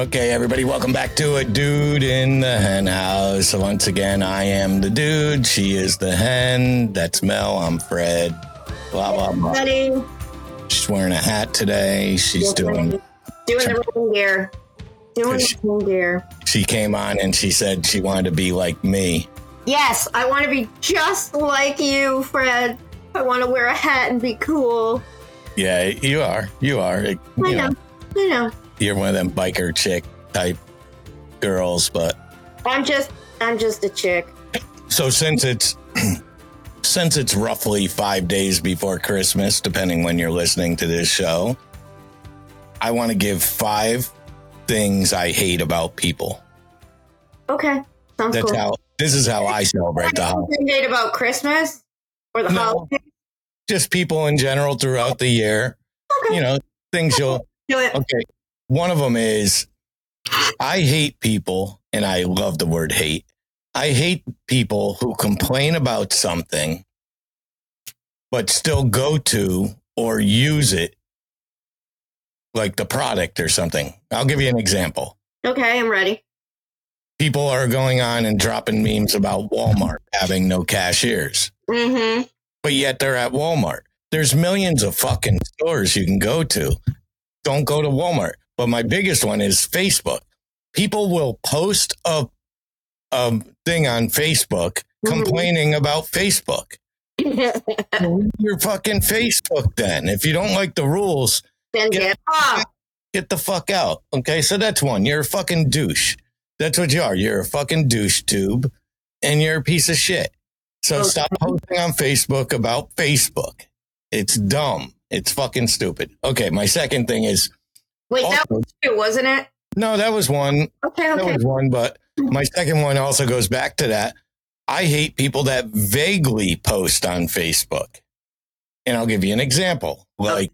Okay, everybody, welcome back to a dude in the hen house. Once again, I am the dude. She is the hen. That's Mel. I'm Fred. Blah blah blah. Buddy, She's wearing a hat today. She's doing. doing the reindeer. Doing Fish. the reindeer. She came on and she said she wanted to be like me. Yes, I want to be just like you, Fred. I want to wear a hat and be cool. Yeah, you are. You are. You I know, know. I know. You're one of them biker chick type girls, but I'm just, I'm just a chick. So since it's since it's roughly five days before Christmas, depending when you're listening to this show, I want to give five things I hate about people. Okay, sounds That's cool. how this is how I celebrate the holiday. Date about Christmas or the No. holidays. Just people in general throughout the year. Okay, You know, things you'll do it. okay. One of them is I hate people, and I love the word hate. I hate people who complain about something, but still go to or use it like the product or something. I'll give you an example. Okay, I'm ready. People are going on and dropping memes about Walmart having no cashiers, Mm-hmm. but yet they're at Walmart. There's millions of fucking stores you can go to. Don't go to Walmart. But my biggest one is Facebook. People will post a, a thing on Facebook complaining about Facebook. Your fucking Facebook then. If you don't like the rules, then Yeah. get off. get the fuck out. Okay, so that's one. You're a fucking douche. That's what you are. You're a fucking douche tube and you're a piece of shit. So Okay. stop posting on Facebook about Facebook. It's dumb. It's fucking stupid. Okay, my second thing is Wait, that was two, wasn't it? no, that was one. Okay, okay. That was one, but my second one also goes back to that. I hate people that vaguely post on Facebook. And I'll give you an example. Oh. Like,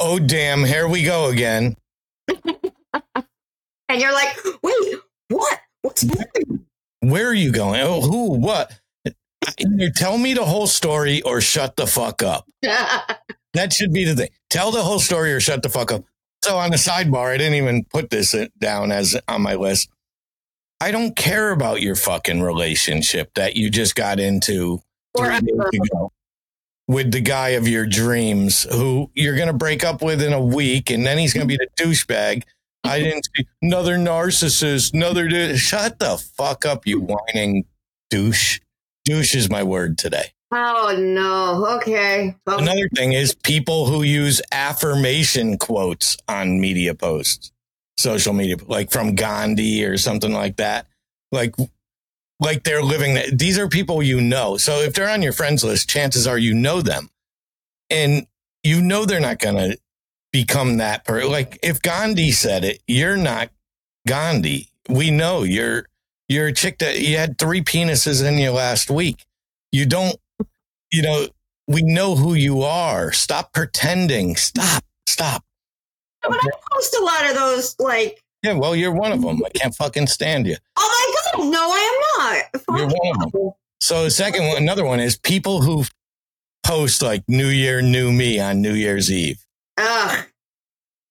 oh damn, here we go again. And you're like, wait, what? What's happening? Where are you going? Oh, who? What? Either tell me the whole story or shut the fuck up. That should be the thing. Tell the whole story or shut the fuck up. So on the sidebar, I didn't even put this down as on my list. I don't care about your fucking relationship that you just got into three days ago with the guy of your dreams who you're going to break up with in a week and then he's going to be the douchebag. I didn't see another narcissist, another du- shut the fuck up, you whining douche. Douche is my word today. Oh no. Okay. Well, Another thing is people who use affirmation quotes on media posts, social media, like from Gandhi or something like that. Like, like they're living that. These are people you know. So if they're on your friends list, chances are you know them, and you know they're not going to become that. Per- like if Gandhi said it, you're not Gandhi. We know you're you're a chick that you had three penises in you last week. You don't, you know, we know who you are. Stop pretending. Stop. Stop. but I post a lot of those, like, Yeah, well, you're one of them. I can't fucking stand you. oh my god, no, I am not. You're one of them. So the second one, another one is people who post like New Year, New Me on New Year's Eve. Ugh.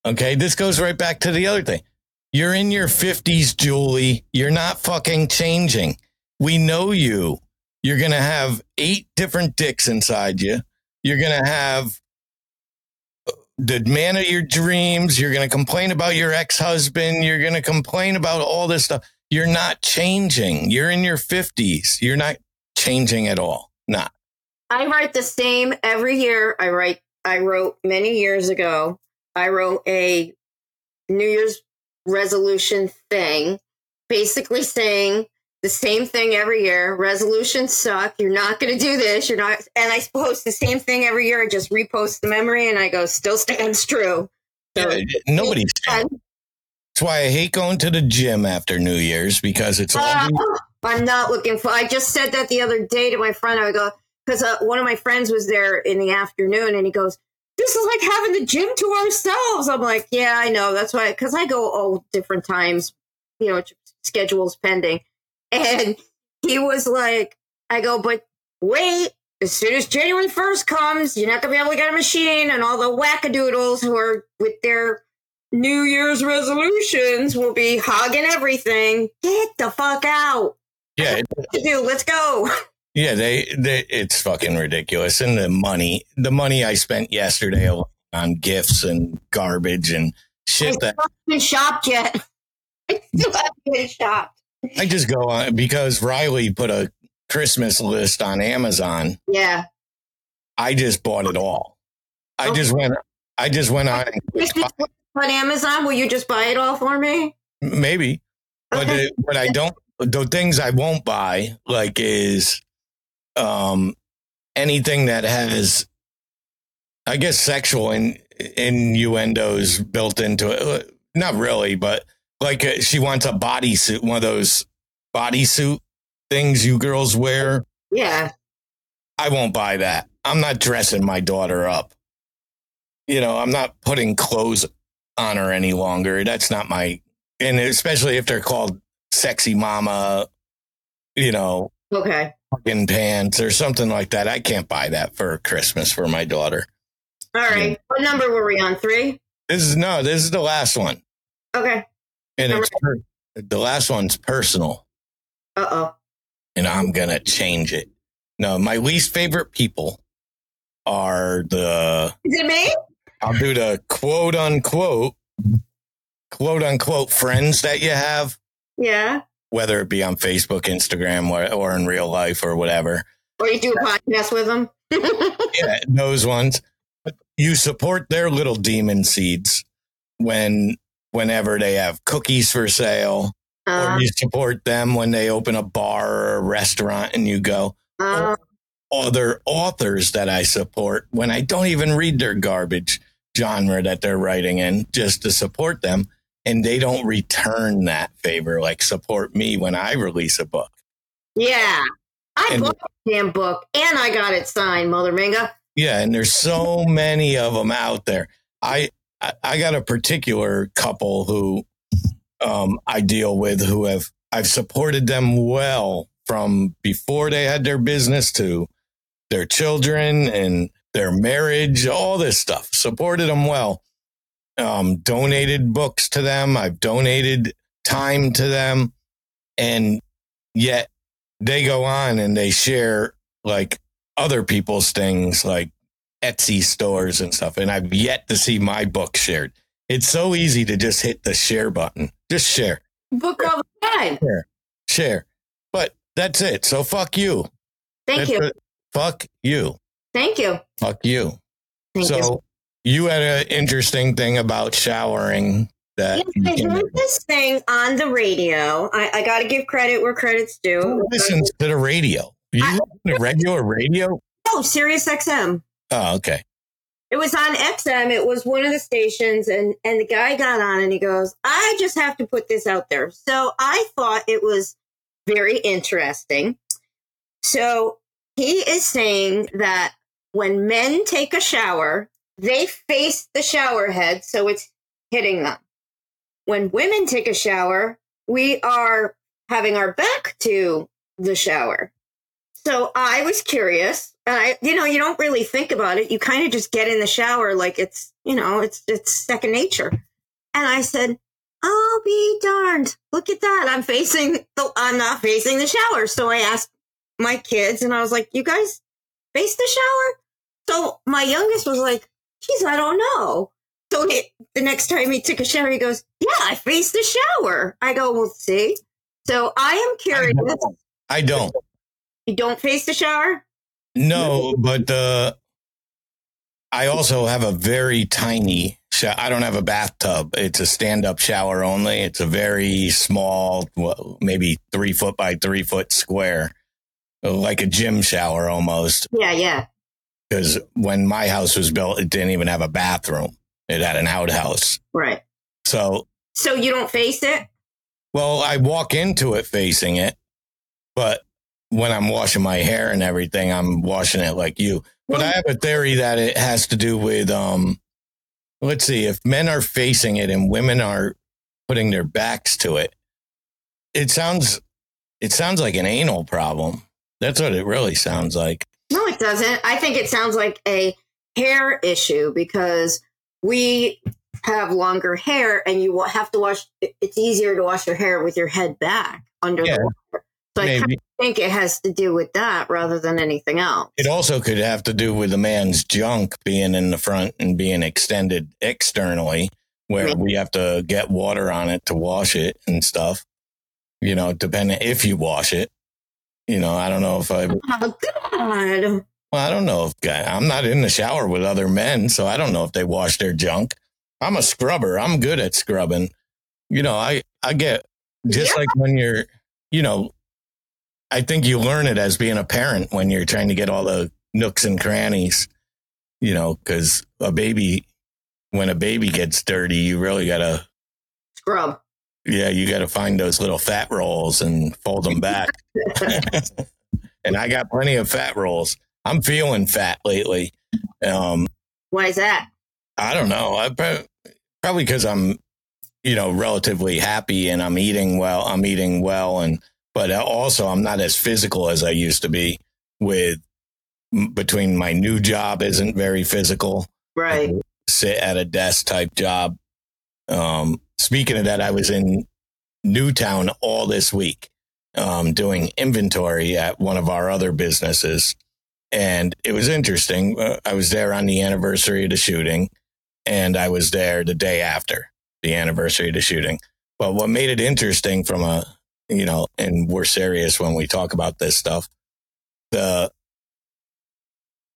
Okay, this goes right back to the other thing. You're in your 50s, Julie. You're not fucking changing. We know you. You're going to have eight different dicks inside you. You're going to have uh, the man of your dreams. You're going to complain about your ex husband. You're going to complain about all this stuff. You're not changing. You're in your 50s. You're not changing at all. Not. I write the same every year. I write. I wrote many years ago. I wrote a New Year's resolution thing, basically saying the same thing every year. Resolutions suck. You're not going to do this. You're not. And I post the same thing every year. I just repost the memory, and I go, still stands true. So, Yeah, nobody's That's why I hate going to the gym after New Year's because it's all uh, I'm not looking for. I just said that the other day to my friend. I go because uh, one of my friends was there in the afternoon, and he goes, "This is like having the gym to ourselves." I'm like, "Yeah, I know. That's why." Because I go all different times, you know, schedules pending, and he was like, "I go, but wait." As soon as January 1st comes, you're not going to be able to get a machine and all the wackadoodles who are with their New Year's resolutions will be hogging everything. Get the fuck out. Yeah, do, let's go. yeah, they, they it's fucking ridiculous. And the money, the money I spent yesterday on gifts and garbage and shit still that haven't been shopped yet. I still haven't been shopped. I just go on because Riley put a Christmas list on Amazon. Yeah. I just bought it all. I just went. I just went on and clicked buy- On Amazon, will you just buy it all for me? maybe, but Okay. the, but I don't. The things I won't buy like is, um, anything that has, I guess, sexual in, innuendos built into it. Not really, but like uh, she wants a bodysuit, one of those bodysuit things you girls wear. Yeah. I won't buy that. I'm not dressing my daughter up. You know, I'm not putting clothes on her any longer. That's not my, and especially if they're called sexy mama, you know, Okay. fucking pants or something like that. I can't buy that for Christmas for my daughter. All right. What number were we on? Three? This is no, this is the last one. Okay. And it's the last one's personal Uh oh. and I'm going to change it. No, my least favorite people are the Is it me? I'll do the quote unquote, quote unquote friends that you have, Yeah. whether it be on Facebook, Instagram, or, or in real life or whatever. Or you do a podcast with them? Yeah, those ones. You support their little demon seeds when, whenever they have cookies for sale, Uh, or you support them when they open a bar or a restaurant and you go, uh, other authors that I support when I don't even read their garbage genre that they're writing in just to support them. And they don't return that favor, like support me when I release a book. yeah. I And- bought the damn book and I got it signed, Mother Minga. Yeah. And there's so many of them out there. I, I, got a particular couple who um, I deal with who have, I've supported them well from before they had their business to their children and their marriage, all this stuff. Supported them well. Um, donated books to them. I've donated time to them. And yet they go on and they share like other people's things like Etsy stores and stuff. And I've yet to see my book shared. It's so easy to just hit the share button. Just share, Book all the time. share. share. But that's it. So fuck you. Thank That's you. Fuck you. Thank you. Fuck you. Thank so you. you. had an interesting thing about showering that Yes, I heard this thing on the radio. I, I got to give credit where credit's due. Who listens to the radio. You I- listen to regular radio? Oh, Sirius XM. Oh, okay. It was on XM. It was one of the stations, and and the guy got on and he goes, "I just have to put this out there." So I thought it was very interesting. So he is saying that when men take a shower, they face the shower head, so it's hitting them. When women take a shower, we are having our back to the shower. So I was curious, and I, you know, you don't really think about it. You kind of just get in the shower like it's, you know, it's it's second nature. And I said, "I'll be darned! Look at that! I'm facing the, I'm not facing the shower." So I asked my kids, and I was like, "You guys face the shower?" So my youngest was like, "Geez, I don't know." So he, the next time he took a shower, he goes, "Yeah, I face the shower." I go, "Well, see." So I am I curious. don't. I don't. You don't face the shower? No, but uh, I also have a very tiny. Sh- I don't have a bathtub. It's a stand-up shower only. It's a very small, well, maybe three foot by three foot square, like a gym shower almost. Yeah, yeah. Because when my house was built, it didn't even have a bathroom. It had an outhouse. Right. So, So you don't face it? well, I walk into it facing it, but when I'm washing my hair and everything, I'm washing it like you. But I have a theory that it has to do with um let's see, if men are facing it and women are putting their backs to it, it sounds it sounds like an anal problem. That's what it really sounds like. No, it doesn't. I think it sounds like a hair issue because we have longer hair and you have to wash it's easier to wash your hair with your head back under Yeah, the So I kind of think it has to do with that rather than anything else. It also could have to do with a man's junk being in the front and being extended externally, where Yeah. we have to get water on it to wash it and stuff. You know, depending if you wash it. You know, I don't know if I. Oh God. Well, I don't know if I'm not in the shower with other men, so I don't know if they wash their junk. I'm a scrubber. I'm good at scrubbing. You know, I I get just Yeah. like when you're, you know, I think you learn it as being a parent when you're trying to get all the nooks and crannies, you know, because a baby, when a baby gets dirty, you really gotta, Scrub. yeah, you gotta find those little fat rolls and fold them back. and I got plenty of fat rolls. I'm feeling fat lately. Um, Why is that? I don't know. I prob- probably because I'm, you know, relatively happy and I'm eating well. I'm eating well, and but also I'm not as physical as I used to be. With between my new job isn't very physical. Right. Sit at a desk type job. Um, speaking of that, I was in Newtown all this week, um, doing inventory at one of our other businesses, and it was interesting. Uh, I was there on the anniversary of the shooting and I was there the day after the anniversary of the shooting. But what made it interesting from a, you know, and we're serious when we talk about this stuff, the,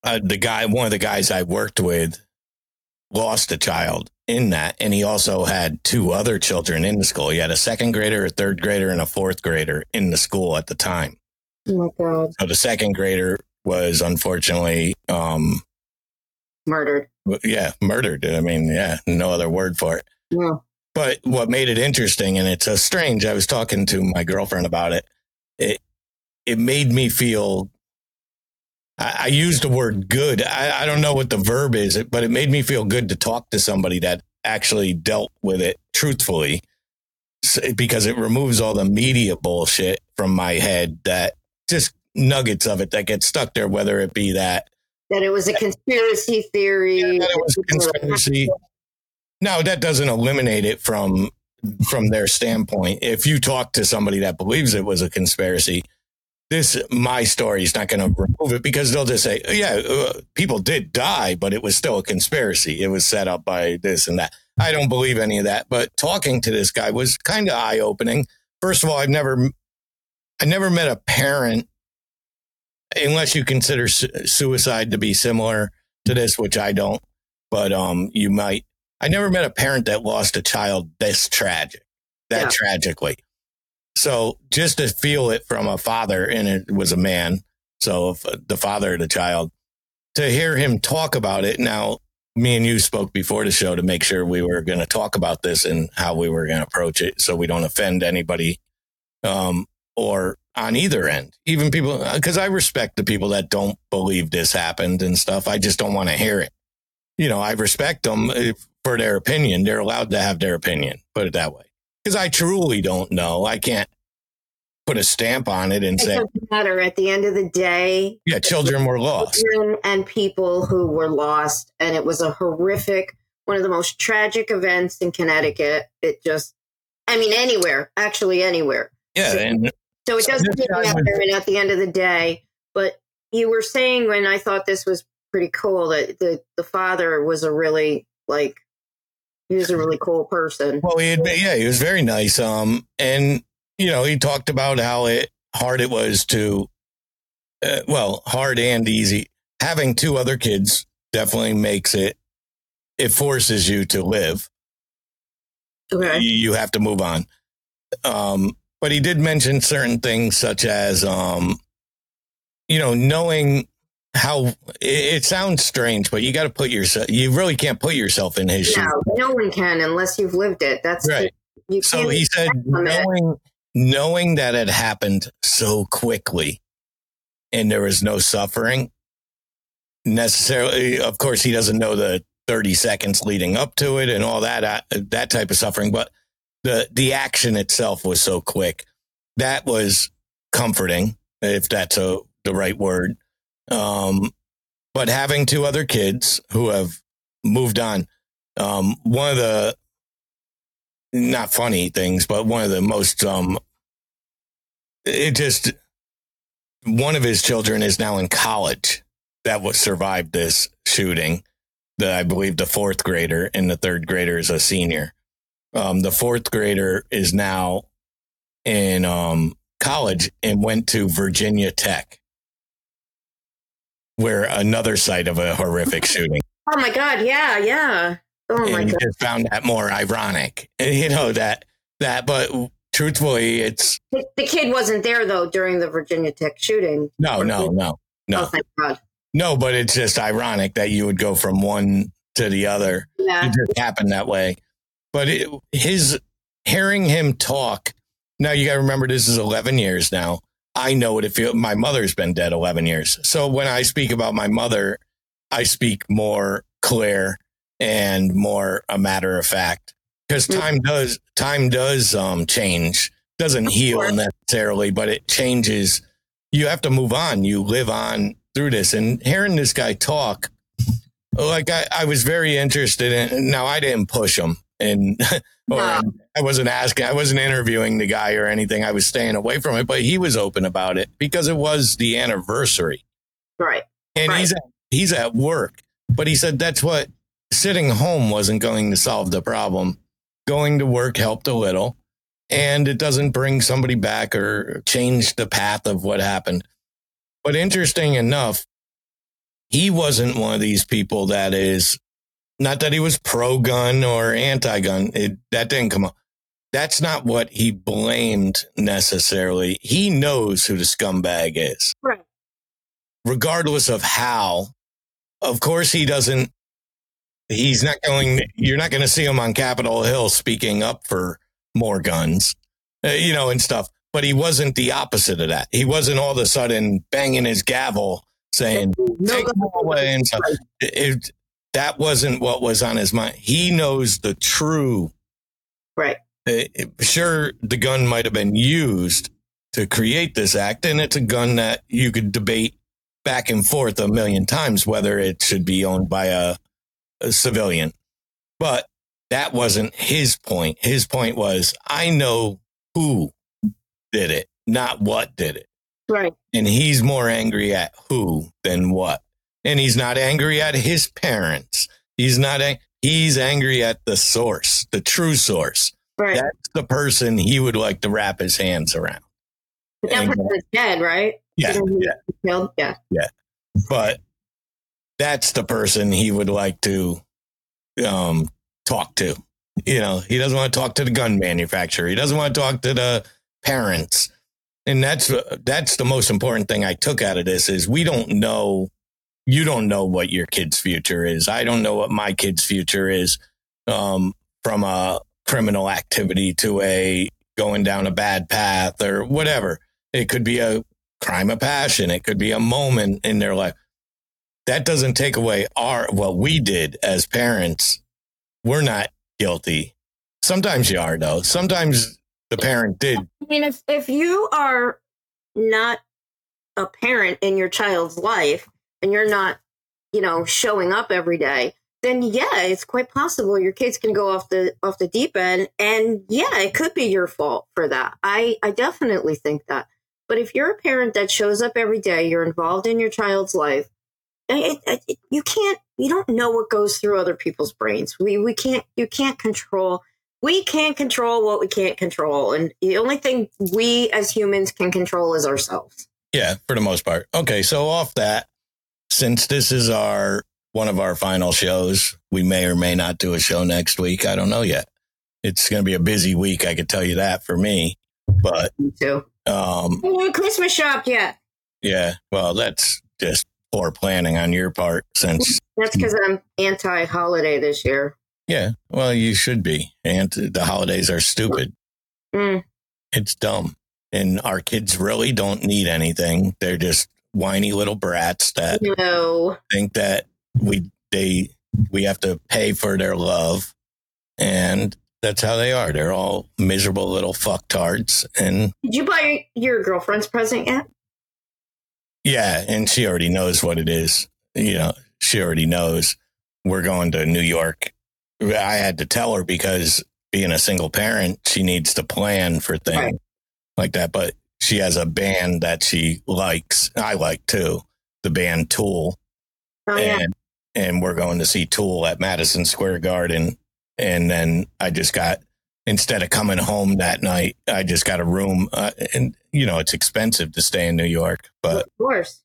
uh, the guy, one of the guys I worked with lost a child in that. And he also had two other children in the school. He had a second grader, a third grader, and a fourth grader in the school at the time. Oh my God. So the second grader was unfortunately, um, Murdered. yeah, murdered. I mean, yeah, no other word for it. Yeah. But what made it interesting, and it's a strange, I was talking to my girlfriend about it. It it made me feel. I, I used the word good. I, I don't know what the verb is, but it made me feel good to talk to somebody that actually dealt with it truthfully, because it removes all the media bullshit from my head. That just nuggets of it that get stuck there, whether it be that That it was a conspiracy theory. that it was a conspiracy. No, that doesn't eliminate it from from their standpoint. If you talk to somebody that believes it was a conspiracy, this my story is not going to remove it because they'll just say, "Yeah, uh, people did die, but it was still a conspiracy. It was set up by this and that." I don't believe any of that. But talking to this guy was kind of eye opening. First of all, I've never, I never met a parent, unless you consider su- suicide to be similar to this, which I don't. But um, you might. I never met a parent that lost a child this tragic, that Yeah. tragically. So just to feel it from a father, and it was a man, so if, uh, the father of the child, to hear him talk about it. Now, me and you spoke before the show to make sure we were going to talk about this and how we were going to approach it, so we don't offend anybody, um, or on either end, even people, because I respect the people that don't believe this happened and stuff. I just don't want to hear it. You know, I respect them if, for their opinion. They're allowed to have their opinion. Put it that way because I truly don't know. I can't put a stamp on it and It say, doesn't matter. At the end of the day, yeah, children were lost. children and people who were lost, and it was a horrific, one of the most tragic events in Connecticut. It just, I mean, anywhere, actually, anywhere. Yeah. And So it doesn't this really guy matter at the end of the day. But you were saying when I thought this was pretty cool that the the father was a really like he was a really cool person. well, he had, yeah, he was very nice. Um, and, you know, he talked about how it hard it was to, uh, well, hard and easy. Having two other kids definitely makes it, it forces you to live. Okay. you, you have to move on. Um, but he did mention certain things such as, um, you know, knowing how it, sounds strange, but you got to put yourself, you really can't put yourself in his shoes. No, no one can unless you've lived it. That's Right. You So he said, it. knowing, knowing that it happened so quickly and there was no suffering necessarily, of course, he doesn't know the 30 seconds leading up to it and all that, uh, that type of suffering, but the, the action itself was so quick. That was comforting, if that's a, the right word. Um, but having two other kids who have moved on, Um, one of the not funny things, but one of the most um, it just one of his children is now in college that was survived this shooting. That I believe the fourth grader and the third grader is a senior. Um, the fourth grader is now in um, college and went to Virginia Tech, where another site of a horrific shooting. Oh my god! Yeah, yeah. Oh my and god! just found that more ironic. You know that that, but truthfully, it's The, kid wasn't there though during the Virginia Tech shooting. no, no, no, no. Oh, no, thank God. no. But it's just ironic that you would go from one to the other. Yeah. It just happened that way. But it, his hearing him talk. Now you got to remember this is 11 years now. I know what it feels. My mother's been dead 11 years. So when I speak about my mother, I speak more clear and more a matter of fact because Mm. time does time does um change doesn't heal necessarily but it changes you have to move on you live on through this and hearing this guy talk like I, I was very interested in now i didn't push him and No. i wasn't asking i wasn't interviewing the guy or anything i was staying away from it but he was open about it because it was the anniversary Right. and Right. he's at, he's at work but he said that's what sitting home wasn't going to solve the problem going to work helped a little and it doesn't bring somebody back or change the path of what happened but interesting enough he wasn't one of these people that is not that he was pro gun or anti gun that didn't come up that's not what he blamed necessarily he knows who the scumbag is Right. regardless of how. Of course, he doesn't. He's not going. You're not going to see him on Capitol Hill speaking up for more guns, uh, you know, and stuff. But he wasn't the opposite of that. He wasn't all of a sudden banging his gavel saying No take them all away and stuff. It- that wasn't what was on his mind. He knows the true. Right. uh, sure, the gun might have been used to create this act, and it's a gun that you could debate back and forth a million times whether it should be owned by a, a civilian. But that wasn't his point. His point was, I know who did it, not what did it. Right. And he's more angry at who than what. And he's not angry at his parents. He's not, ang- he's angry at the source, the true source. Right. That's the person he would like to wrap his hands around. But that and- person is dead, right? Yeah. Yeah. Killed? Yeah. But that's the person he would like to um, talk to. You know, he doesn't want to talk to the gun manufacturer. He doesn't want to talk to the parents. And that's that's the most important thing I took out of this is we don't know you don't know what your kid's future is. I don't know what my kid's future is um, from a criminal activity to a going down a bad path or whatever. It could be a crime of passion. It could be a moment in their life. That doesn't take away our what we did as parents. We're not guilty. Sometimes you are though. Sometimes the parent did. I mean, if if you are not a parent in your child's life and you're not, you know, showing up every day, then yeah, it's quite possible your kids can go off the off the deep end, and yeah, it could be your fault for that. I I definitely think that. But if you're a parent that shows up every day, you're involved in your child's life. Eh, it, it, it, you can't. You don't know what goes through other people's brains. We we can't. You can't control we can't control what we can't control and the only thing we as humans can control is ourselves Yeah, for the most part. Okay, so off that, since this is our one of our final shows, we may or may not do a show next week. I don't know yet. It's going to be a busy week. I could tell you that for me. But Me too um, I christmas shopped yet yeah, well, that's just poor planning on your part. Since that's because i'm anti-holiday this year yeah, well, you should be. And the holidays are stupid. Mm, It's dumb. And our kids really don't need anything. They're just whiny little brats that no. think that we they we have to pay for their love and that's how they are. They're all miserable little fucktards and did you buy your girlfriend's present yet? Yeah and she already knows what it is. You know she already knows. We're going to new york. I had to tell her because being a single parent, she needs to plan for things Right. like that. But she has a band that she likes. I like too, the band Tool. Oh yeah. and and we're going to see Tool at Madison Square Garden. And then I just got instead of coming home that night, I just got a room. Uh, and you know, it's expensive to stay in New York, but of course.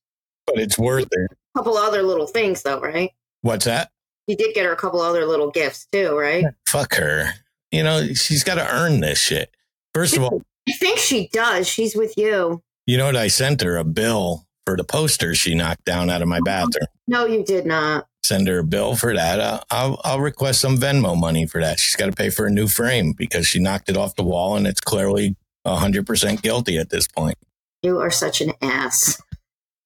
but it's worth it. A couple other little things though, right? What's that? You did get her a couple other little gifts too, right? Fuck her. You know, she's got to earn this shit. First of all, I think she does. She's with you. you know what? I sent her a bill for the poster she knocked down out of my bathroom. No, you did not. Send her a bill for that. I'll, I'll, I'll request some Venmo money for that. She's got to pay for a new frame because she knocked it off the wall and it's clearly 100% guilty at this point. You are such an ass.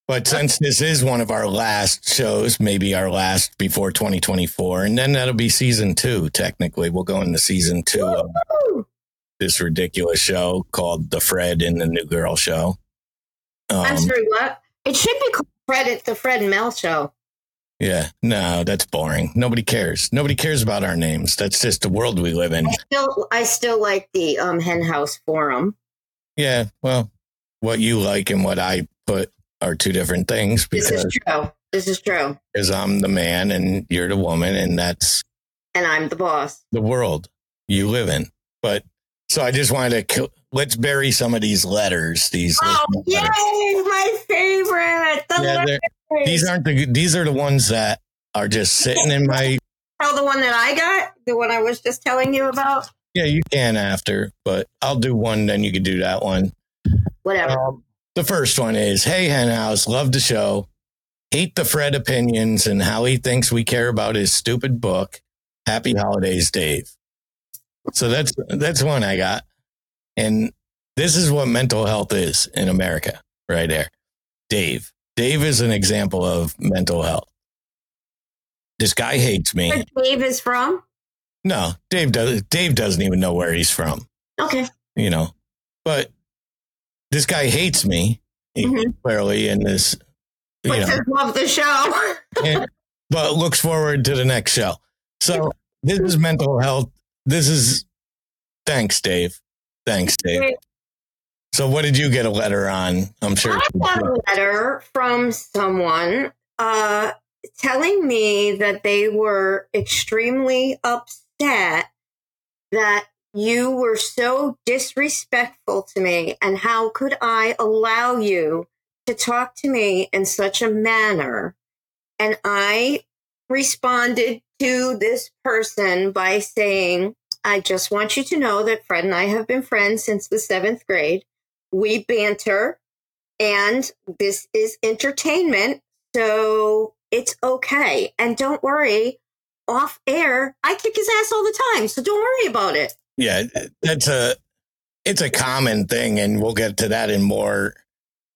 But since this is one of our last shows, maybe our last before 2024, and then that'll be season two, technically. We'll go into season two of! This ridiculous show called The Fred and the New Girl Show. I'm Um, sorry, what? It should be called Fred, it's the Fred and Mel show. yeah, no, that's boring. Nobody cares. Nobody cares about our names. That's just the world we live in. I still, I still like the um, Hen House Forum. Yeah, well, what you like and what I put are two different things This is true. This is true. because I'm the man and you're the woman, and that's And I'm the boss. the world you live in. But so I just wanted to let's bury some of these letters. These Oh, letters. yay! My favorite. The Yeah, these aren't the these are the ones that are just sitting in my Oh, the one that I got, the one I was just telling you about. yeah you can after but I'll do one then you can do that one. Whatever. Um, the first one is Hey Henhouse, love the show. Hate the Fred opinions and how he thinks we care about his stupid book. Happy holidays, Dave. So that's that's one I got. And this is what mental health is in America, right there. Dave. Dave is an example of mental health. This guy hates me. Where Dave is from? No, Dave does Dave doesn't even know where he's from, Okay. you know. But this guy hates me, Mhm. clearly, in this you know, love the show. and- but looks forward to the next show. So this is mental health. This is thanks, Dave. Thanks, Dave. So what did you get a letter on? I'm sure. I got a letter from someone uh, telling me that they were extremely upset that you were so disrespectful to me, and how could I allow you to talk to me in such a manner? And I responded to this person by saying, I just want you to know that Fred and I have been friends since the seventh grade. We banter and this is entertainment. So it's okay. And don't worry, off air, I kick his ass all the time. So don't worry about it. Yeah, that's a it's a common thing, and we'll get to that in more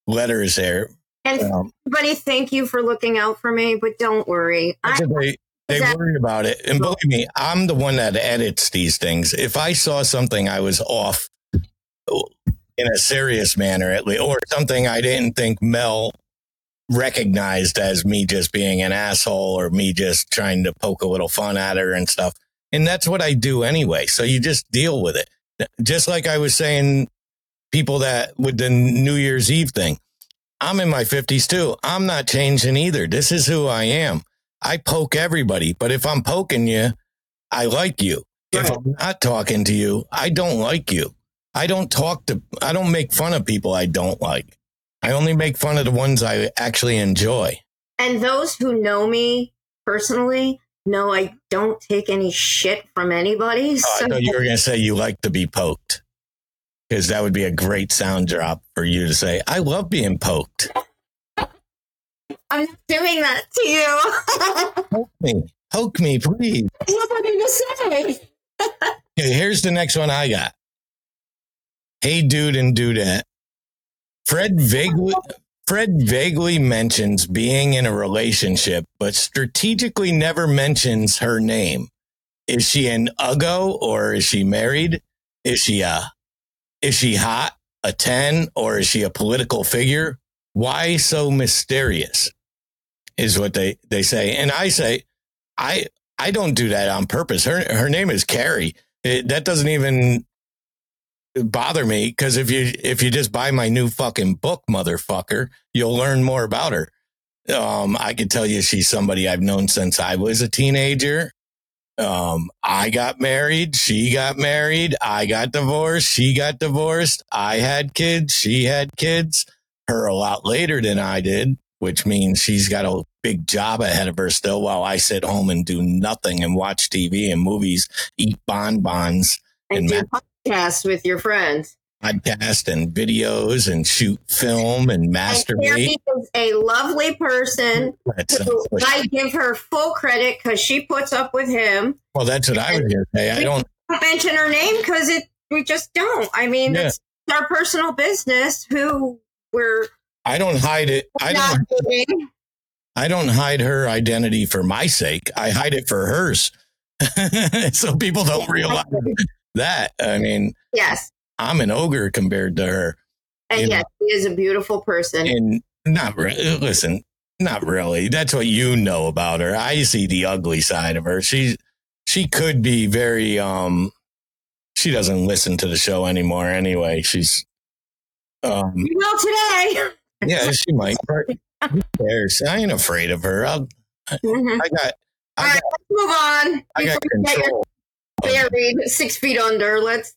letters there. And Um, everybody, thank you for looking out for me, but don't worry. That's I, what they Exactly. worry about it, and believe me, I'm the one that edits these things. If I saw something I was off oh, in a serious manner, at least, or something I didn't think Mel recognized as me just being an asshole or me just trying to poke a little fun at her and stuff, and that's what I do anyway. So you just deal with it, just like I was saying. People that with the New Year's Eve thing, I'm in my 50s too. I'm not changing either. This is who I am. I poke everybody, but if I'm poking you, I like you. If I'm not talking to you, I don't like you. I don't talk to, I don't make fun of people I don't like. I only make fun of the ones I actually enjoy. and those who know me personally know I don't take any shit from anybody. Oh, So I thought you were going to say you like to be poked because that would be a great sound drop for you to say, I love being poked. I'm not doing that to you. Poke me. Poke me, please. Nobody to say. Okay, here's the next one I got. Hey, dude and dudette. Fred vaguely Fred vaguely mentions being in a relationship, but strategically never mentions her name. Is she an uggo or is she married? Is she a is she hot, a 10, or is she a political figure? Why so mysterious? Is what they, they say. And I say, I I don't do that on purpose. Her her name is Carrie. It, that doesn't even bother me because if you if you just buy my new fucking book, motherfucker, you'll learn more about her. Um, I can tell you she's somebody I've known since I was a teenager. Um, I got married, she got married, I got divorced, she got divorced, I had kids, she had kids, her a lot later than I did, which means she's got a big job ahead of her still while I sit home and do nothing and watch TV and movies, eat bonbons And, and do podcasts with your friends. podcast and videos and shoot film and And masturbate. Carrie is a lovely person. Who I give her full credit because she puts up with him. well, that's what I was going to say. I don't, Don't mention her name because it we just don't. I mean, Yeah. it's our personal business. Who we're I don't hide it. I don't. I don't hide her identity for my sake. I hide it for hers. so people don't realize that. I mean, Yes, I'm an ogre compared to her. and yes, she is a beautiful person. And not really. Listen, not really. That's what you know about her. I see the ugly side of her. She, she could be very, um, she doesn't listen to the show anymore anyway. She's, um, You will today. yeah, she might. Who cares? I ain't afraid of her. I'll, Mhm. I got, All I right, got, let's move on. I got Before we get control. buried six feet under. Let's.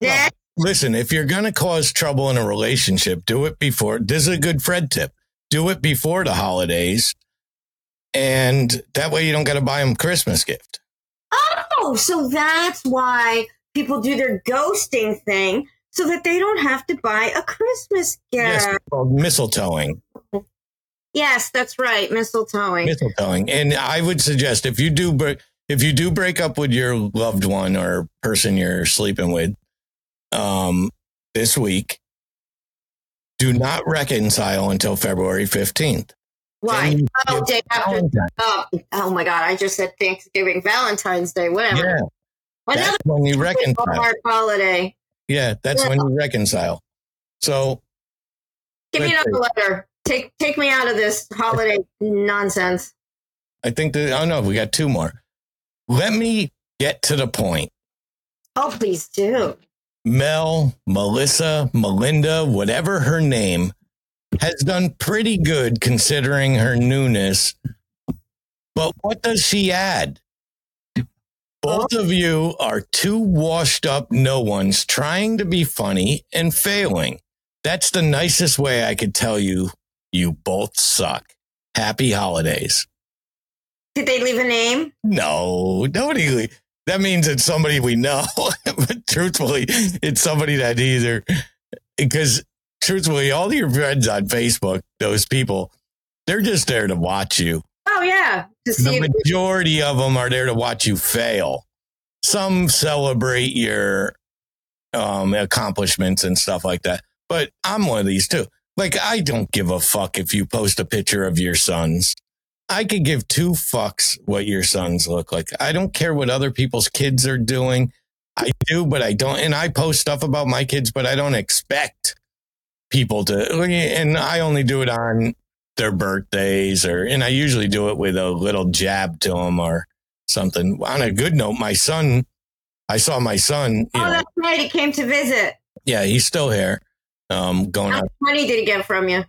Well, Next. Listen, if you're going to cause trouble in a relationship, do it before. This is a good Fred tip. Do it before the holidays. And that way you don't got to buy them Christmas gift. Oh, so that's why people do their ghosting thing so that they don't have to buy a Christmas Yes, gift. it's called mistletoeing. Yes, that's right. Mistletoeing. Mistletoeing. And I would suggest if you do, if you do break up with your loved one or person you're sleeping with, um, this week, do not reconcile until February 15th. Why? Oh, day after. Oh, oh my God! I just said Thanksgiving, Valentine's Day, whatever. Yeah, Another that's when you reconcile. Holiday. Yeah, that's when you reconcile. So Give me another letter. Take take me out of this holiday nonsense. I think that, oh no, we got two more. Let me get to the point. Oh, please do. Mel, Melissa, Melinda, whatever her name, has done pretty good considering her newness. But what does she add? Both of you are two washed up no ones trying to be funny and failing. That's the nicest way I could tell you you both suck. Happy holidays. Did they leave a name? No, nobody. That means it's somebody we know. but truthfully, it's somebody that either because truthfully, all your friends on Facebook, those people, they're just there to watch you. Oh yeah, to see. The majority of them are there to watch you fail. Some celebrate your um, accomplishments and stuff like that. But I'm one of these too. Like, I don't give a fuck if you post a picture of your sons. I could give two fucks what your sons look like. I don't care what other people's kids are doing. I do, but I don't. And I post stuff about my kids, but I don't expect people to. And I only do it on their birthdays or, and I usually do it with a little jab to them or something. On a good note, my son, I saw my son, you oh, know, that's right. He came to visit. yeah, he's still here. Um, going How out much money did he get from you?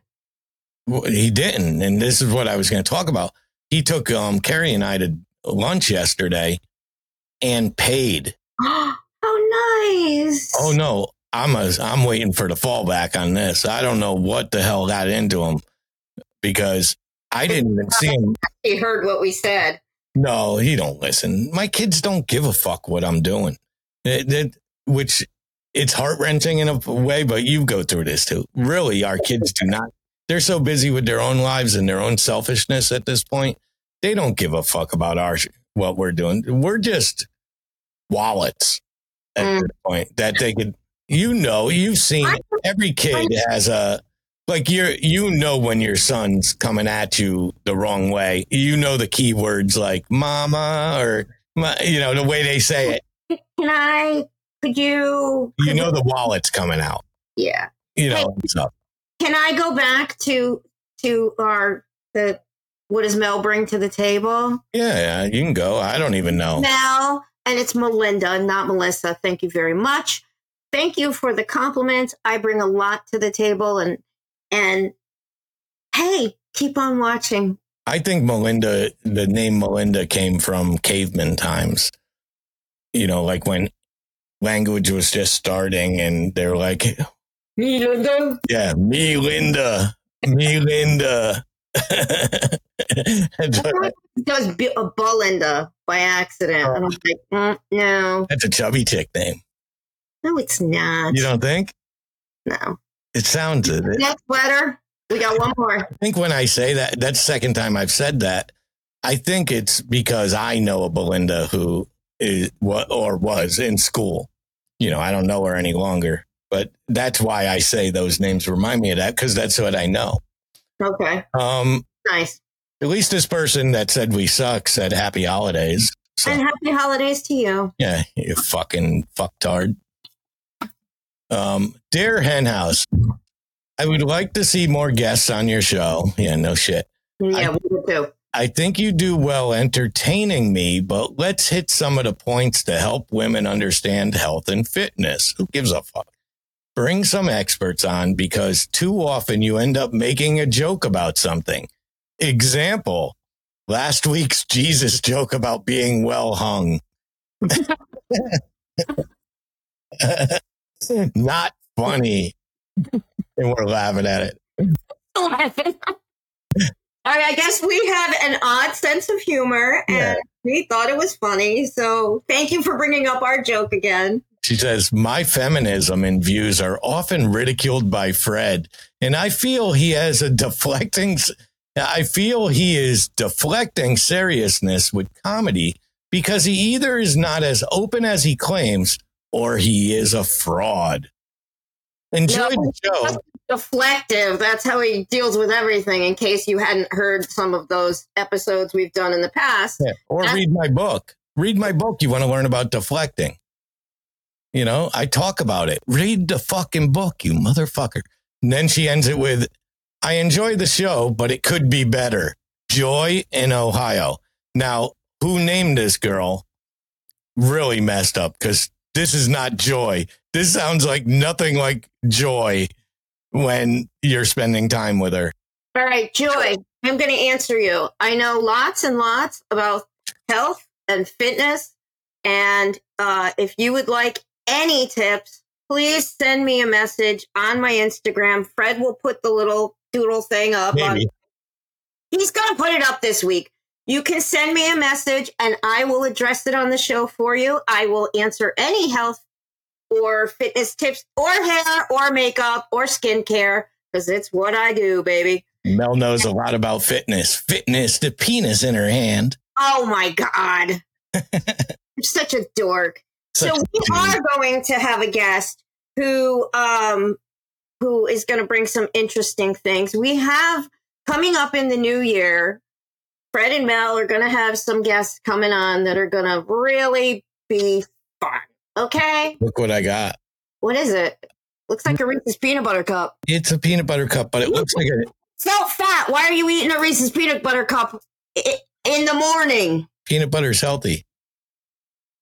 He didn't, and this is what I was going to talk about. He took um, Carrie and I to lunch yesterday and paid. oh, nice. Oh no, I'm a, I'm waiting for the fallback on this. I don't know what the hell got into him because I didn't even see him. He heard what we said. No, he don't listen. My kids don't give a fuck what I'm doing. It, it- which it's heart wrenching in a way, but you go through this too. Really, our kids do not. They're so busy with their own lives and their own selfishness at this point. They don't give a fuck about our what we're doing. We're just wallets at Mm. this point that they could. You know, you've seen every kid has a like you're you know when your son's coming at you the wrong way. You know the keywords like mama or you know the way they say it. Can I? Could you? You know the wallet's coming out. Yeah. You know stuff. Can I go back to to our the what does Mel bring to the table? Yeah, yeah, you can go. I don't even know. Mel, and it's Melinda, not Melissa. Thank you very much. Thank you for the compliment. I bring a lot to the table and and hey, keep on watching. I think Melinda, the name Melinda came from caveman times. You know, like when language was just starting and they're like, Me, Linda. yeah, me, Linda, me, Linda. That's what- Does be a Belinda by accident. And I'm like, mm, no, that's a chubby chick name. no, it's not. You don't think? no. It sounds it. Next letter. We got one more. I think when I say that, that's the second time I've said that. I think it's because I know a Belinda who is what or was in school. You know, I don't know her any longer, but that's why I say those names remind me of that because that's what I know. Okay. Um, Nice. at least this person that said we suck said happy holidays. So And happy holidays to you. yeah, you fucking fucktard. Um, dear Henhouse, I would like to see more guests on your show. Yeah, no shit. Yeah, we do too. I think you do well entertaining me, but let's hit some of the points to help women understand health and fitness. Who gives a fuck? Bring some experts on because too often you end up making a joke about something. Example, last week's Jesus joke about being well hung. Not funny. and we're laughing at it. All right, I guess we have an odd sense of humor and Yeah. we thought it was funny. So thank you for bringing up our joke again. She says, My feminism and views are often ridiculed by Fred, and I feel he has a deflecting, I feel he is deflecting seriousness with comedy because he either is not as open as he claims or he is a fraud. Enjoy No. the show. Deflective. That's how he deals with everything, in case you hadn't heard some of those episodes we've done in the past. Yeah, Or read my book. Read my book. You want to learn about deflecting. You know, I talk about it. Read the fucking book, you motherfucker. And then she ends it with, I enjoy the show, but it could be better. Joy in Ohio. Now, who named this girl really messed up because this is not joy. This sounds like nothing like joy when you're spending time with her. All right, Joy, I'm going to answer you. I know lots and lots about health and fitness. And uh, if you would like any tips, please send me a message on my Instagram. Fred will put the little doodle thing up. On, he's going to put it up this week. You can send me a message and I will address it on the show for you. I will answer any health or fitness tips or hair or makeup or skincare because it's what I do, baby. Mel knows a lot about fitness. Fitness, the penis in her hand. Oh my God. I'm such a dork. Such so a we are going to have a guest who um who is going to bring some interesting things. We have coming up in the new year, Fred and Mel are going to have some guests coming on that are going to really be fun. Okay? Look what I got. What is it? Looks like a mm. Reese's peanut butter cup. It's a peanut butter cup, but it looks like a So fat. Why are you eating a Reese's peanut butter cup in the morning? peanut butter's healthy.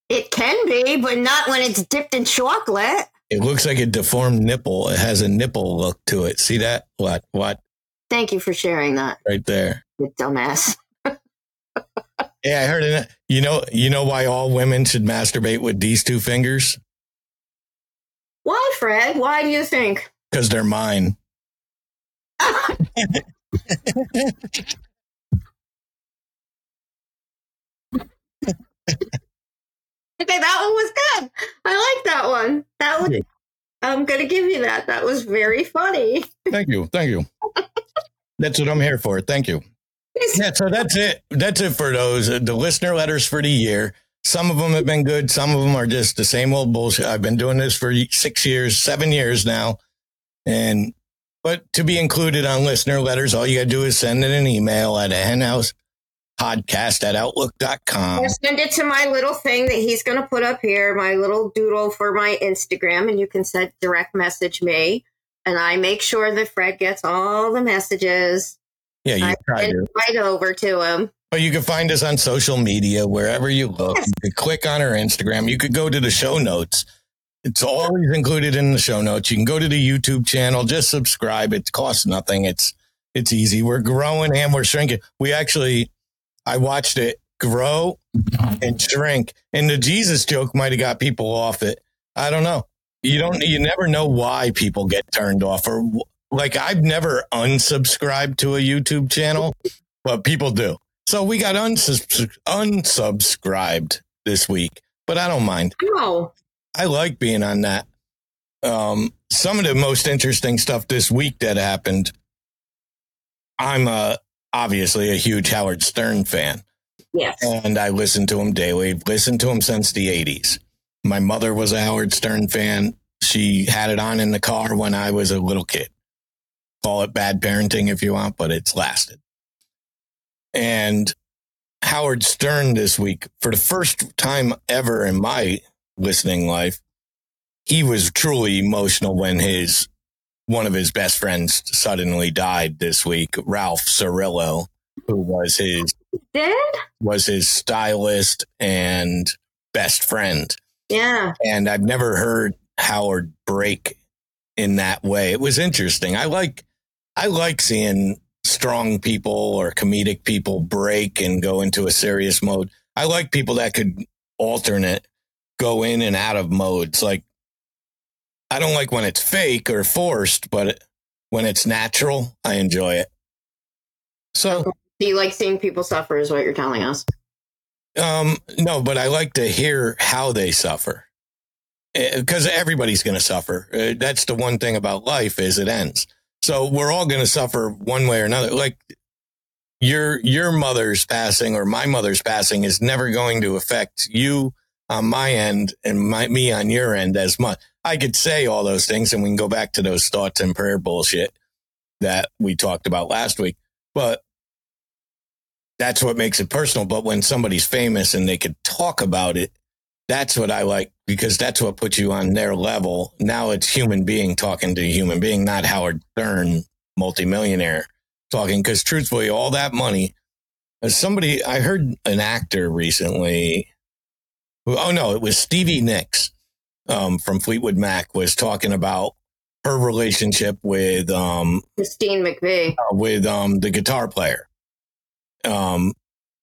It can be, but not when it's dipped in chocolate. It looks like a deformed nipple. It has a nipple look to it. See that? What? What? Thank you for sharing that, Right there. you dumbass. Yeah, I heard it. You know, you know why all women should masturbate with these two fingers? Why, Fred? Why do you think? Because they're mine. Okay, that one was good. I like that one. That was. I'm gonna give you that. That was very funny. Thank you. Thank you. That's what I'm here for. Thank you. Yeah, so that's it. That's it for those. Uh, The listener letters for the year. Some of them have been good. Some of them are just the same old bullshit. I've been doing this for six years, seven years now. And, but to be included on listener letters, all you got to do is send in an email at a henhouse podcast at outlook.com. Or send it to my little thing that he's gonna put up here, my little doodle for my Instagram, and you can send direct message me, and I make sure that Fred gets all the messages. Yeah, you I tried to. right over to him. But you can find us on social media wherever you look. Yes. You could click on our Instagram. You could go to the show notes. It's always included in the show notes. You can go to the YouTube channel, just subscribe. It costs nothing. It's it's easy. We're growing and we're shrinking. We actually I watched it grow and shrink. And the Jesus joke might have got people off it. I don't know. You don't you never know why people get turned off or like I've never unsubscribed to a YouTube channel, but people do. So we got unsubs- unsubscribed this week, but I don't mind. No. I like being on that. Um, some of the most interesting stuff this week that happened. I'm uh, obviously a huge Howard Stern fan, Yes. and I listen to him daily. Listened to him since the 80s. My mother was a Howard Stern fan. She had it on in the car when I was a little kid. Call it bad parenting if you want, but it's lasted. And Howard Stern this week, for the first time ever in my listening life, he was truly emotional when his one of his best friends suddenly died this week, Ralph Cirillo, who was his Did? was his stylist and best friend. Yeah. And I've never heard Howard break in that way. It was interesting. I like I like seeing strong people or comedic people break and go into a serious mode. I like people that could alternate, go in and out of modes. Like I don't like when it's fake or forced, but when it's natural, I enjoy it. So Do you like seeing people suffer? Is what you're telling us? Um, no, but I like to hear how they suffer because everybody's going to suffer. Uh, that's the one thing about life is it ends. So we're all going to suffer one way or another. Like your, your mother's passing or my mother's passing is never going to affect you on my end and my, me on your end as much. I could say all those things and we can go back to those thoughts and prayer bullshit that we talked about last week, but that's what makes it personal. But when somebody's famous and they could talk about it, that's what I like because that's what puts you on their level. Now it's human being talking to human being, not Howard Stern, multimillionaire talking. Because truthfully, all that money, somebody, I heard an actor recently. Oh no, it was Stevie Nicks um, from Fleetwood Mac was talking about her relationship with um, Christine McVie. uh, with um, the guitar player. Um,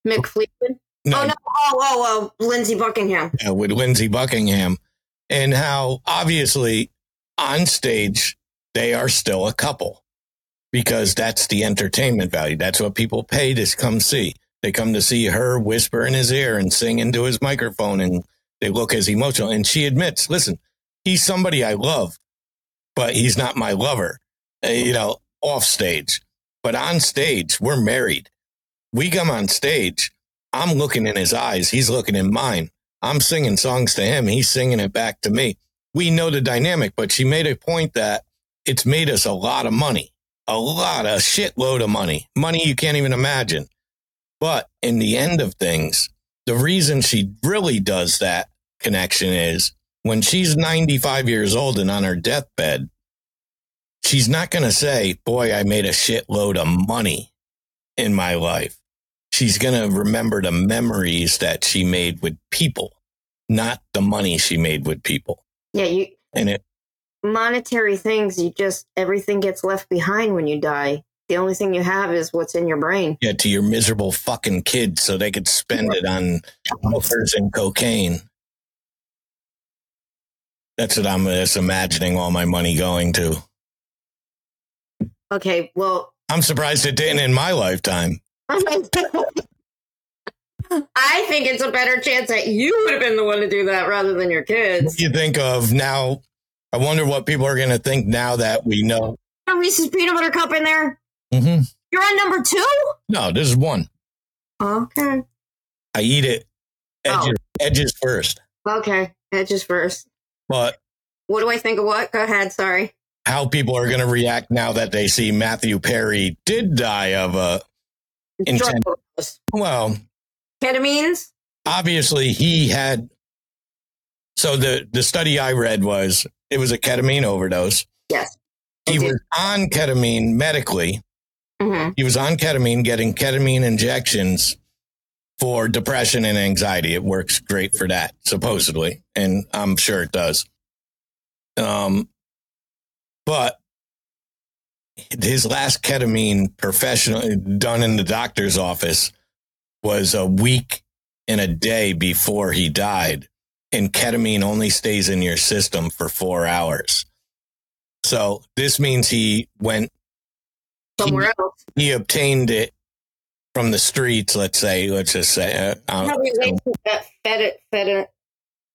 Mick Fleetwood? No, Oh, no. Oh, oh, oh. Lindsey Buckingham. uh, with Lindsey Buckingham, and how obviously on stage they are still a couple because that's the entertainment value. That's what people pay to come see. They come to see her whisper in his ear and sing into his microphone, and they look as emotional. And she admits, "Listen, he's somebody I love, but he's not my lover." Uh, you know, off stage, but on stage, we're married. We come on stage. I'm looking in his eyes. He's looking in mine. I'm singing songs to him. He's singing it back to me. We know the dynamic, but she made a point that it's made us a lot of money, a lot, a shitload of money, money you can't even imagine. But in the end of things, the reason she really does that connection is when she's 95 years old and on her deathbed, she's not going to say, boy, I made a shitload of money in my life she's going to remember the memories that she made with people, not the money she made with people. Yeah, you And it, monetary things, you just everything gets left behind when you die. The only thing you have is what's in your brain. yeah, to your miserable fucking kids so they could spend it on hookers and cocaine. That's what I'm just imagining all my money going to. Okay, well, I'm surprised it didn't in my lifetime. I think it's a better chance that you would have been the one to do that rather than your kids. You think of now, I wonder what people are going to think now that we know. A Reese's peanut butter cup in there. Mm-hmm. You're on number two. No, this is one. Okay. I eat it edges, edges first. Okay. Edges first. But What do I think of what? Go ahead. Sorry. how people are going to react now that they see Matthew Perry did die of a Intent- well, Ketamines. obviously he had so the the study I read was it was a ketamine overdose. Yes. He Okay. was on ketamine medically hmm He was on ketamine, getting ketamine injections for depression and anxiety. It works great for that, supposedly, and I'm sure it does. Um, but his last ketamine professional done in the doctor's office was a week and a day before he died. And ketamine only stays in your system for four hours. So this means he went Somewhere else. he obtained it from the streets. Let's say, let's just say, uh, related to that fed it, fed it.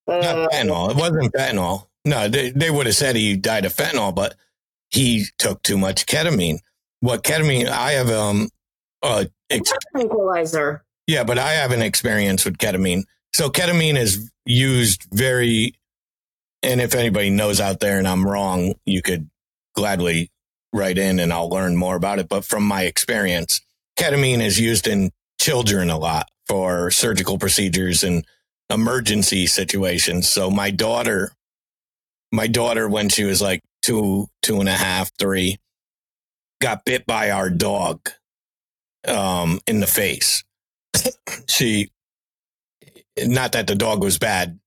Uh, not fentanyl. It wasn't fentanyl. No, they, they would have said he died of fentanyl, but he took too much ketamine. What ketamine? I have um, uh, ex- tranquilizer. yeah, but I have an experience with ketamine. So ketamine is used very, and if anybody knows out there and I'm wrong, you could gladly write in and I'll learn more about it. But from my experience, ketamine is used in children a lot for surgical procedures and emergency situations. So my daughter, my daughter, when she was like two, two and a half, three, got bit by our dog um, in the face. she, not that the dog was bad,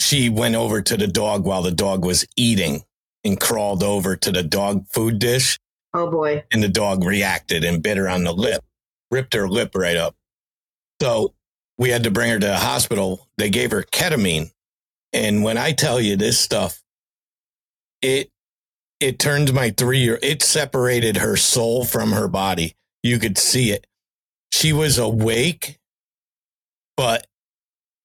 she went over to the dog while the dog was eating and crawled over to the dog food dish Oh boy. and the dog reacted and bit her on the lip, ripped her lip right up. So we had to bring her to the hospital. They gave her ketamine. And when I tell you this stuff, it it turned my three year it separated her soul from her body. You could see it. She was awake, but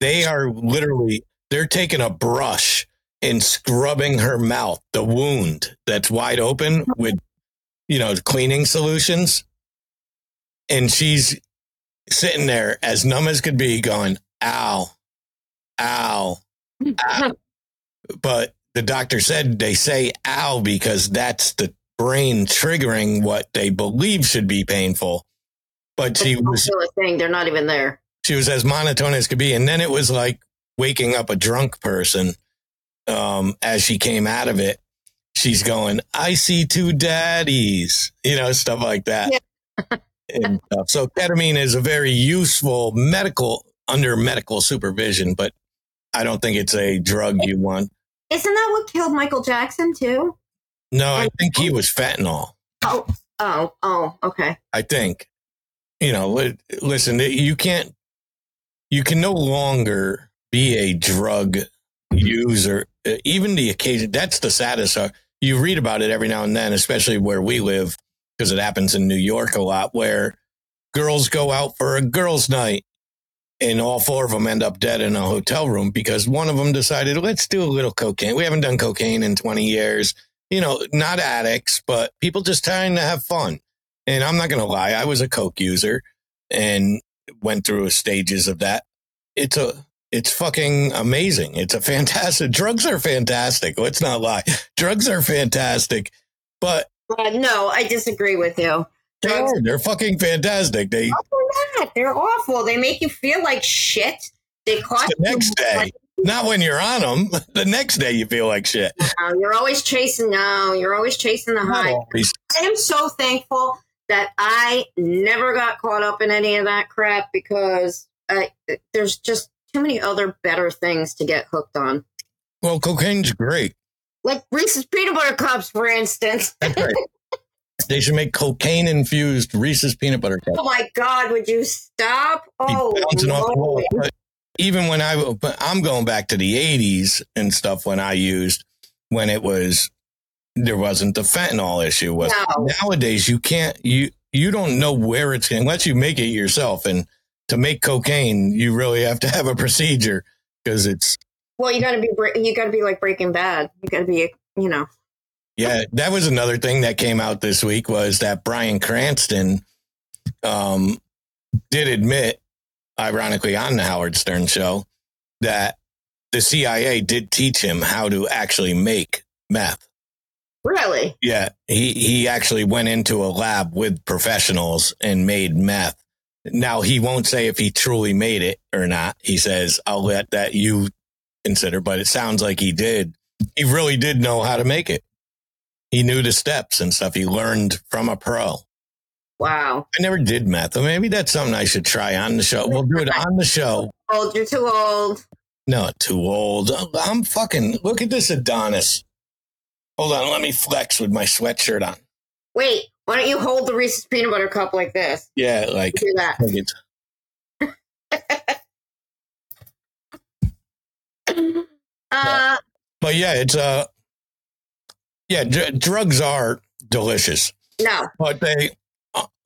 they are literally they're taking a brush and scrubbing her mouth, the wound that's wide open with you know, cleaning solutions. And she's sitting there as numb as could be going, ow, ow. But the doctor said they say ow because that's the brain triggering what they believe should be painful. But she was a. They're not even there. she was as monotone as could be. And then it was like waking up a drunk person um, as she came out of it. She's going, I see two daddies, you know, stuff like that. and, uh, so ketamine is a very useful medical, under medical supervision, but I don't think it's a drug you want. Isn't that what killed Michael Jackson too? No, I think he was fentanyl. Oh, oh, oh. Okay. I think. You know, listen, you can't, you can no longer be a drug user, even the occasion. That's the saddest. uh, You read about it every now and then, especially where we live, because it happens in New York a lot, where girls go out for a girls' night and all four of them end up dead in a hotel room because one of them decided, let's do a little cocaine. We haven't done cocaine in 20 years. You know, not addicts, but people just trying to have fun. And I'm not going to lie, I was a coke user and went through stages of that. It's a it's fucking amazing. It's a fantastic. Drugs are fantastic. Let's not lie. Drugs are fantastic, but Uh, no, I disagree with you. They are. They're fucking fantastic. They not. They're awful. They make you feel like shit. They cost the next you day, money. not when you're on them. The next day you feel like shit. No, You're always chasing. No, you're always chasing the high. always. I am so thankful that I never got caught up in any of that crap because I, there's just too many other better things to get hooked on. Well, cocaine's great. Like Reese's peanut butter cups, for instance. That's right. they should make cocaine infused Reese's peanut butter cups. Oh my God, would you stop? Oh, bouncing off the wall. But even when I, but I'm going back to the 80s and stuff when I used, when it was, there wasn't the fentanyl issue. Was No. nowadays you can't, you, you don't know where it's going unless you make it yourself. And to make cocaine, you really have to have a procedure because it's, Well, you gotta be, bre- you gotta be like Breaking Bad. You gotta be, you know. Yeah, that was another thing that came out this week was that Bryan Cranston um, did admit, ironically, on the Howard Stern show, that the CIA did teach him how to actually make meth. Really? Yeah, he he actually went into a lab with professionals and made meth. Now he won't say if he truly made it or not. He says, "I'll let that you consider," but it sounds like he did. He really did know how to make it. He knew the steps and stuff. He learned from a pro. Wow. I never did meth. Maybe that's something I should try on the show. We'll do it on the show. Old, you're too old. No, too old. I'm fucking. Look at this Adonis. Hold on, let me flex with my sweatshirt on. Wait, why don't you hold the Reese's peanut butter cup like this? Yeah, like Do that. Uh, but yeah, it's uh, yeah, dr- drugs are delicious, no. but they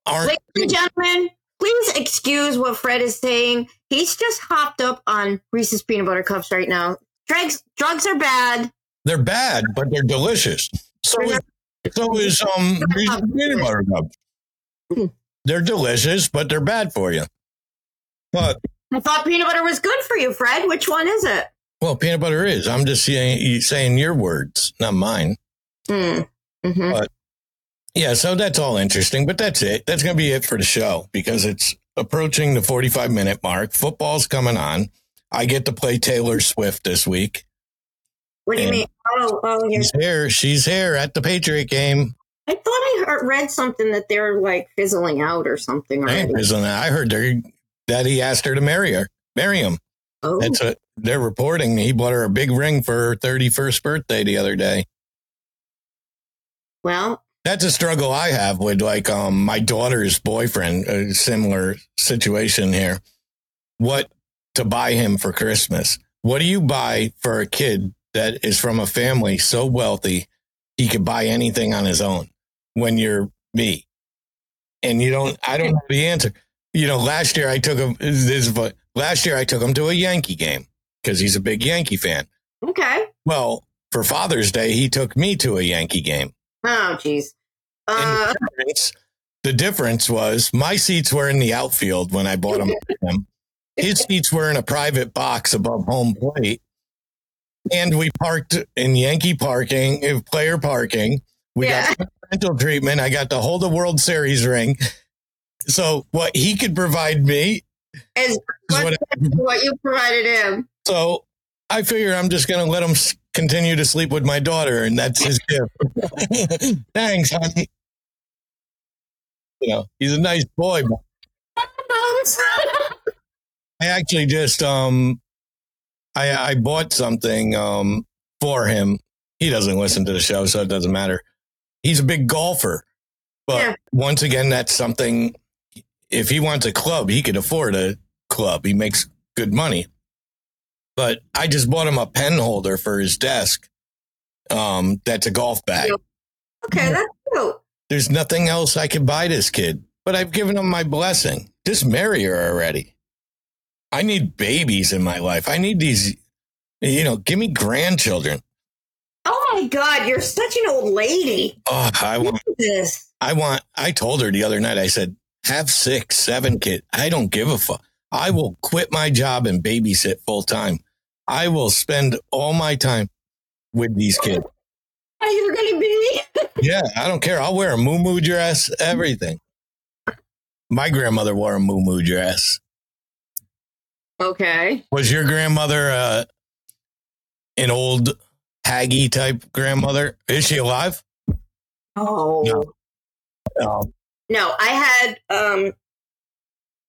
aren't. Ladies and gentlemen, please excuse what Fred is saying. He's just hopped up on Reese's peanut butter cups right now. Drugs, drugs are bad. They're bad, but they're delicious. So is, so is um Reese's peanut butter cups. Hmm. They're delicious, but they're bad for you. But I thought peanut butter was good for you, Fred. Which one is it? well, peanut butter is. I'm just saying saying your words, not mine. Hmm. hmm Yeah, so that's all interesting, but that's it. That's going to be it for the show because it's approaching the 45 minute mark. Football's coming on. I get to play Taylor Swift this week. What do you mean? Oh, oh, yeah. She's here. She's here at the Patriot game. I thought I heard, read something that they're like fizzling out or something already. fizzling out. I heard they're- that he asked her to marry her, marry him. Oh, That's what they're reporting. He bought her a big ring for her 31st birthday the other day. Well, That's a struggle I have with like um my daughter's boyfriend. A similar situation here. What to buy him for Christmas? What do you buy for a kid that is from a family so wealthy he could buy anything on his own? When you're me, and you don't, I don't know the answer. You know, last year I took him. This is what last year I took him to a Yankee game because he's a big Yankee fan. okay. Well, for Father's Day, he took me to a Yankee game. Oh, jeez. Uh, the, difference, was my seats were in the outfield when I bought them. His seats were in a private box above home plate. And we parked in Yankee parking, player parking. We Yeah. got rental treatment. I got to hold a World Series ring. So what he could provide me is what, what. you provided him. So I figure I'm just going to let him continue to sleep with my daughter, and that's his gift. Thanks, honey. You know, he's a nice boy. I actually just um I I bought something um for him. He doesn't listen to the show, so it doesn't matter. He's a big golfer. But Yeah. once again, that's something if he wants a club, he could afford a club. He makes good money. But I just bought him a pen holder for his desk. Um, that's a golf bag. Okay, that's cute. There's nothing else I could buy this kid, but I've given him my blessing. Just marry her already. I need babies in my life. I need these, you know, give me grandchildren. Oh my God, you're such an old lady. Oh, I want, this. I want, I told her the other night, I said, have six, seven kids. I don't give a fuck. I will quit my job and babysit full time. I will spend all my time with these kids. Are you going to be? Yeah, I don't care. I'll wear a moo moo dress, everything. My grandmother wore a moo dress. Okay. Was your grandmother uh, an old haggy type grandmother? Is she alive? Oh. No. Um, No, I had um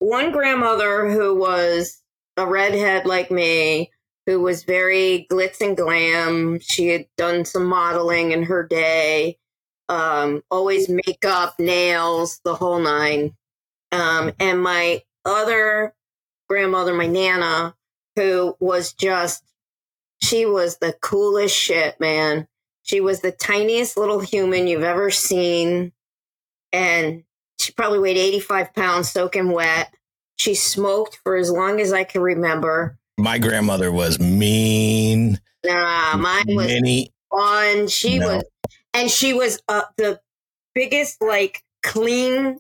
one grandmother who was a redhead like me, who was very glitz and glam. She had done some modeling in her day. Um, always makeup, nails, the whole nine. Um, and my other grandmother, my nana, who was just she was the coolest shit, man. She was the tiniest little human you've ever seen and she probably weighed 85 pounds soaking wet. She smoked for as long as I can remember. my grandmother was mean. Nah, mine was Many. fun. She No. was, and she was uh, the biggest, like, clean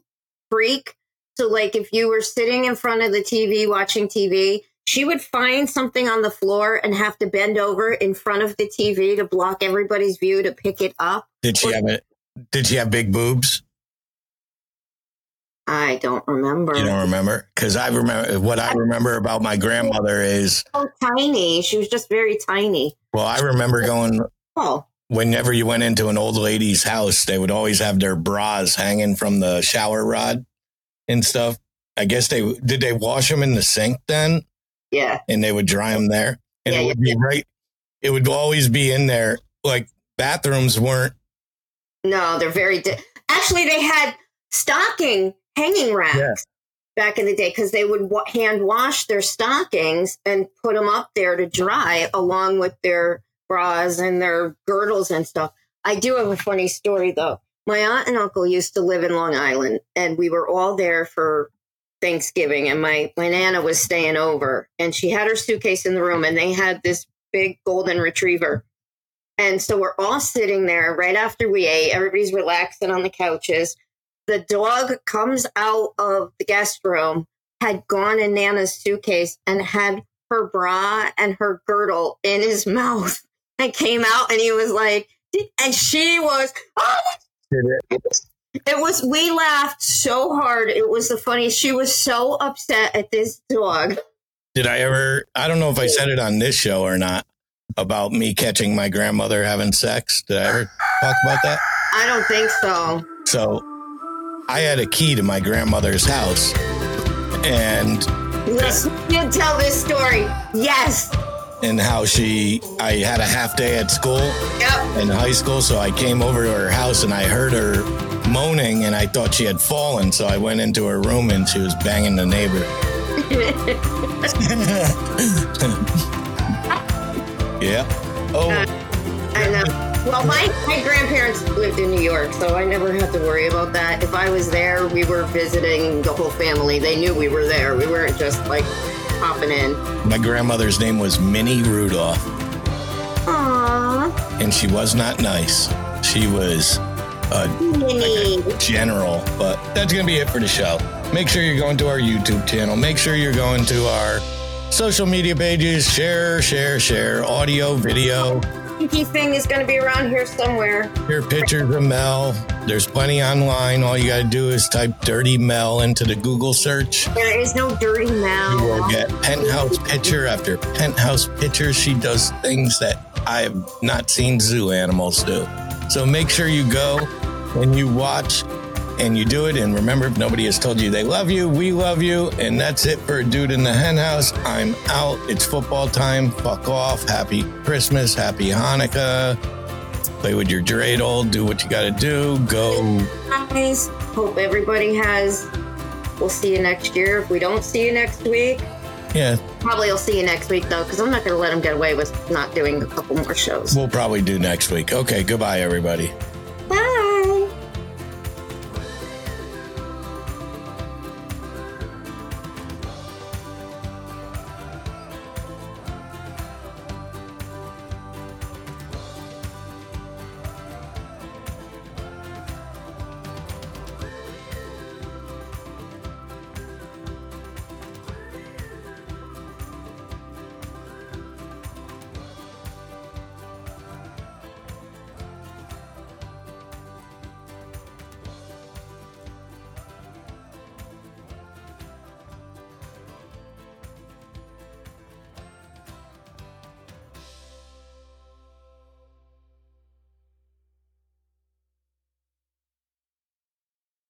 freak. So, like, if you were sitting in front of the TV watching TV, she would find something on the floor and have to bend over in front of the TV to block everybody's view to pick it up. Did she have it? Did she have big boobs? I don't remember. You don't remember? Because I remember what I remember about my grandmother is so tiny. She was just very tiny. well, I remember going Oh, whenever you went into an old lady's house, they would always have their bras hanging from the shower rod and stuff. I guess they did they wash them in the sink then Yeah. and they would dry them there. And Yeah, it would be right. It would always be in there. Like bathrooms weren't. No, they're very. Di- Actually, they had stocking hanging racks Yeah. back in the day because they would wa- hand wash their stockings and put them up there to dry along with their bras and their girdles and stuff. I do have a funny story though. My aunt and uncle used to live in Long Island, and we were all there for Thanksgiving. And my my nana was staying over, and she had her suitcase in the room, and they had this big golden retriever. And so we're all sitting there right after we ate. Everybody's relaxing on the couches. The dog comes out of the guest room, had gone in Nana's suitcase and had her bra and her girdle in his mouth and came out and he was like, and she was, oh, it was, we laughed so hard. It was the funniest. She was so upset at this dog. Did I ever? I don't know if I said it on this show or not about me catching my grandmother having sex. Did I ever talk about that? I don't think so. So I had a key to my grandmother's house and Yes, you tell this story. Yes. and how she I had a half day at school Yep. in high school so I came over to her house and I heard her moaning and I thought she had fallen so I went into her room and she was banging the neighbor. yeah. Oh, uh, I know. Uh, well, my, my grandparents lived in New York, so I never had to worry about that. If I was there, we were visiting the whole family. They knew we were there. We weren't just like popping in. my grandmother's name was Minnie Rudolph Aww, and she was not nice. She was a Minnie. general, but that's going to be it for the show. Make sure you're going to our YouTube channel. Make sure you're going to our social media pages. Share, share, share, audio, video. Pinky thing is going to be around here somewhere. Your pictures of Mel. There's plenty online. All you got to do is type Dirty Mel into the Google search. There is no dirty Mel. You will get penthouse picture after penthouse picture. She does things that I have not seen zoo animals do. So make sure you go and you watch and you do it. And remember, if nobody has told you they love you, we love you. And that's it for a dude in the hen house. I'm out. It's football time. Fuck off. Happy Christmas. Happy Hanukkah. Play with your dreidel. Do what you got to do. Go. Guys, hope everybody has. We'll see you next year. If we don't see you next week, Yeah, probably I'll see you next week though, because I'm not going to let them get away with not doing a couple more shows. we'll probably do next week. Okay. Goodbye, everybody.